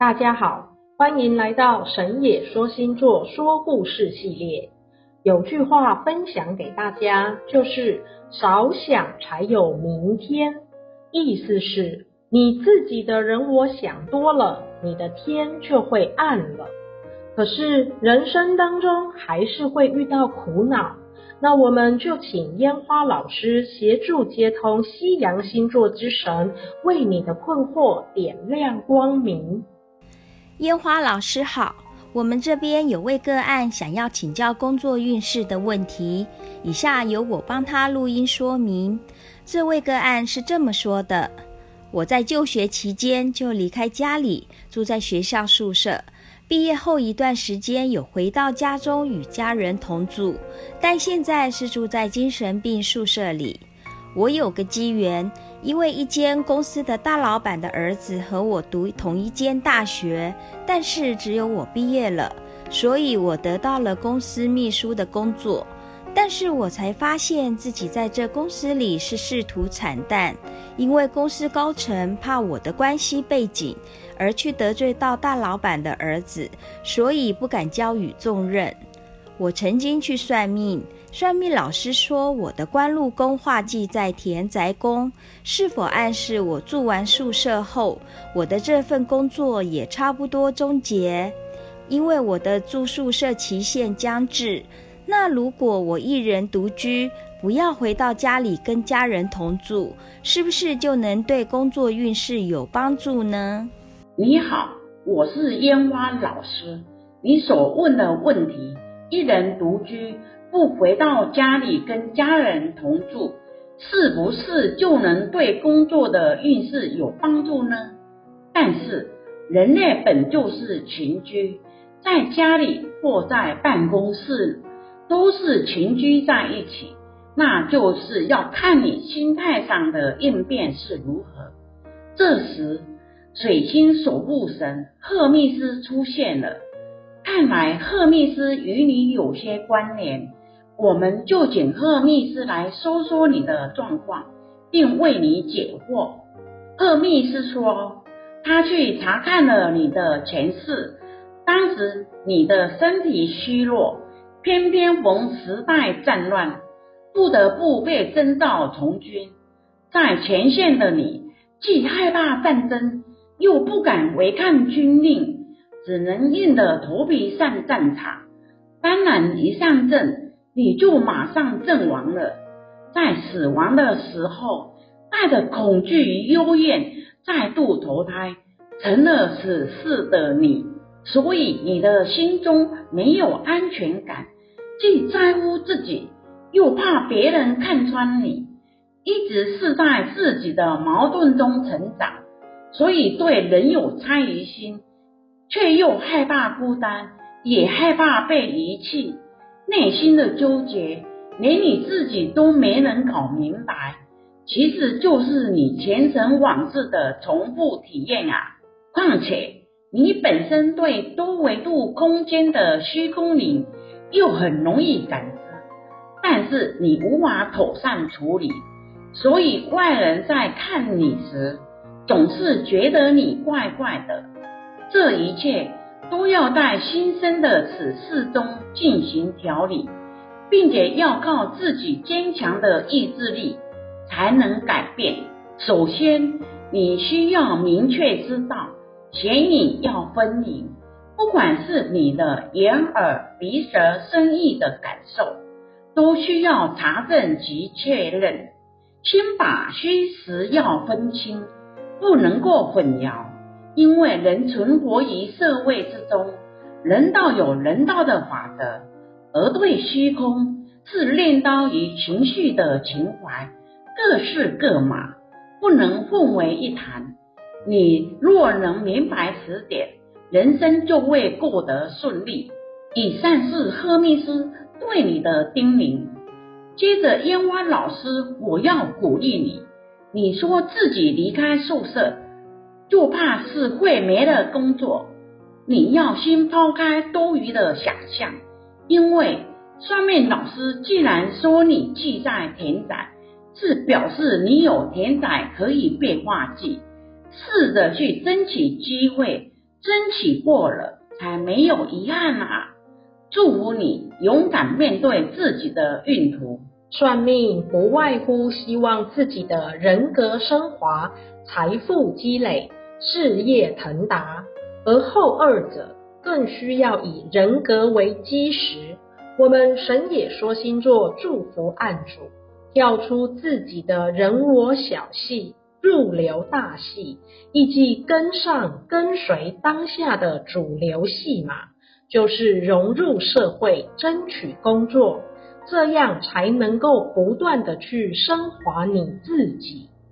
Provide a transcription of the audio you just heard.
大家好，欢迎来到神野说星座说故事系列。有句话分享给大家，就是少想才有明天。意思是你自己的人我想多了，你的天就会暗了。可是人生当中还是会遇到苦恼，那我们就请烟花老师协助接通西洋星座之神，为你的困惑点亮光明。烟花老师好，我们这边有位个案想要请教工作运势的问题，以下由我帮他录音说明。这位个案是这么说的：我在就学期间就离开家里，住在学校宿舍。毕业后一段时间有回到家中与家人同住，但现在是住在精神病宿舍里。我有个机缘。因为一间公司的大老板的儿子和我读同一间大学，但是只有我毕业了，所以我得到了公司秘书的工作。但是我才发现自己在这公司里是仕途惨淡，因为公司高层怕我的关系背景而去得罪到大老板的儿子，所以不敢交予重任。我曾经去算命。算命老师说，我的官禄宫化忌在田宅宫，是否暗示我住完宿舍后，我的这份工作也差不多终结？因为我的住宿舍期限将至，那如果我一人独居，不要回到家里跟家人同住，是不是就能对工作运势有帮助呢？你好，我是烟花老师。你所问的问题，一人独居。不回到家里跟家人同住，是不是就能对工作的运势有帮助呢？但是人类本就是群居，在家里或在办公室都是群居在一起，那就是要看你心态上的应变是如何。这时，水星守护神赫密斯出现了，看来赫密斯与你有些关联。我们就请赫密斯来说说你的状况，并为你解惑。赫密斯说，他去查看了你的前世，当时你的身体虚弱，偏偏逢时代战乱，不得不被征召从军。在前线的你，既害怕战争，又不敢违抗军令，只能硬着头皮上战场。当然，一上阵。你就马上阵亡了，在死亡的时候，带着恐惧与幽怨再度投胎，成了此世的你，所以你的心中没有安全感，既在乎自己，又怕别人看穿你，一直是在自己的矛盾中成长，所以对人有猜疑心，却又害怕孤单，也害怕被遗弃。内心的纠结，连你自己都没能搞明白，其实就是你前尘往事的重复体验啊！况且你本身对多维度空间的虚空灵又很容易感知，但是你无法妥善处理，所以外人在看你时，总是觉得你怪怪的。这一切。都要在新生的此事中进行调理，并且要靠自己坚强的意志力才能改变。首先，你需要明确知道显影要分明，不管是你的眼耳鼻舌身意的感受，都需要查证及确认。先把虚实要分清，不能够混淆。因为人存活于社会之中，人道有人道的法则，而对虚空是练刀与情绪的情怀，各是各码，不能混为一谈。你若能明白此点，人生就会过得顺利。以上是赫密斯对你的叮咛。接着，烟花老师，我要鼓励你，你说自己离开宿舍。就怕是会没了工作，你要先抛开多余的想象，因为算命老师既然说你忌在田宅，是表示你有田宅可以变化忌，试着去争取机会，争取过了，才没有遗憾啊！祝福你勇敢面对自己的运途。算命不外乎希望自己的人格升华、财富积累、事业腾达，而后二者更需要以人格为基石。我们神也说星座祝福案主，跳出自己的人我小戏，入流大戏，以及跟上跟随当下的主流戏码，就是融入社会，争取工作。这样才能够不断地去升华你自己。